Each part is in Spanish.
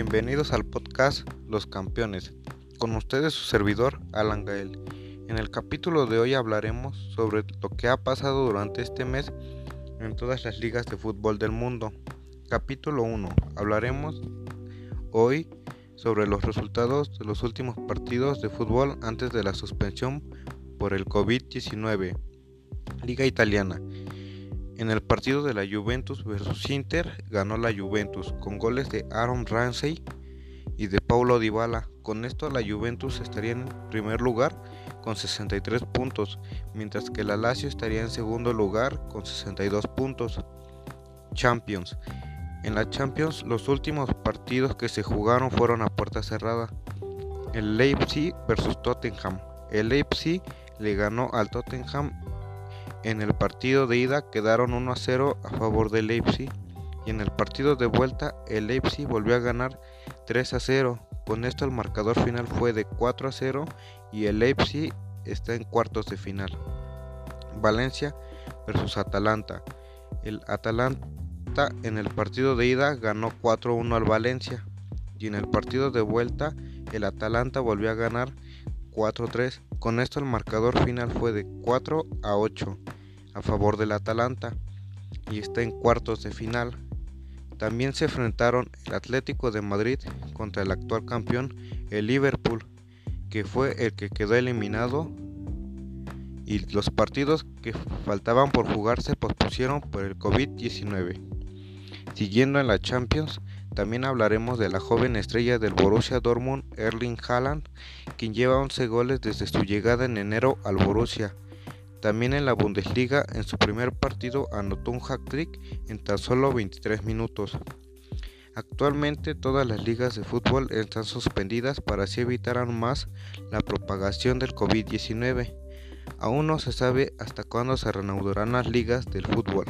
Bienvenidos al podcast Los Campeones. Con ustedes su servidor Alan Gael. En el capítulo de hoy hablaremos sobre lo que ha pasado durante este mes en todas las ligas de fútbol del mundo. Capítulo 1. Hablaremos hoy sobre los resultados de los últimos partidos de fútbol antes de la suspensión por el COVID-19. Liga Italiana. En el partido de la Juventus vs Inter ganó la Juventus con goles de Aaron Ramsey y de Paulo Dybala. Con esto la Juventus estaría en primer lugar con 63 puntos, mientras que la Lazio estaría en segundo lugar con 62 puntos. Champions. En la Champions los últimos partidos que se jugaron fueron a puerta cerrada. El Leipzig vs Tottenham. El Leipzig le ganó al Tottenham en el partido de ida quedaron 1 a 0 a favor del Leipzig y en el partido de vuelta el Leipzig volvió a ganar 3 a 0. Con esto el marcador final fue de 4 a 0 y el Leipzig está en cuartos de final. Valencia versus Atalanta. El Atalanta en el partido de ida ganó 4 a 1 al Valencia y en el partido de vuelta el Atalanta volvió a ganar 4-3. Con esto el marcador final fue de 4 a 8 a favor del Atalanta y está en cuartos de final. También se enfrentaron el Atlético de Madrid contra el actual campeón, el Liverpool, que fue el que quedó eliminado y los partidos que faltaban por jugarse pospusieron por el COVID-19. Siguiendo en la Champions, también hablaremos de la joven estrella del Borussia Dortmund, Erling Haaland, quien lleva 11 goles desde su llegada en enero al Borussia. También en la Bundesliga, en su primer partido anotó un hat-trick en tan solo 23 minutos. Actualmente todas las ligas de fútbol están suspendidas para así evitar aún más la propagación del COVID-19. Aún no se sabe hasta cuándo se reanudarán las ligas del fútbol.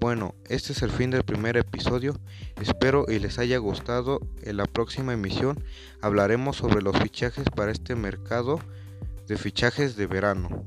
Bueno, este es el fin del primer episodio. Espero y les haya gustado. En la próxima emisión hablaremos sobre los fichajes para este mercado de fichajes de verano.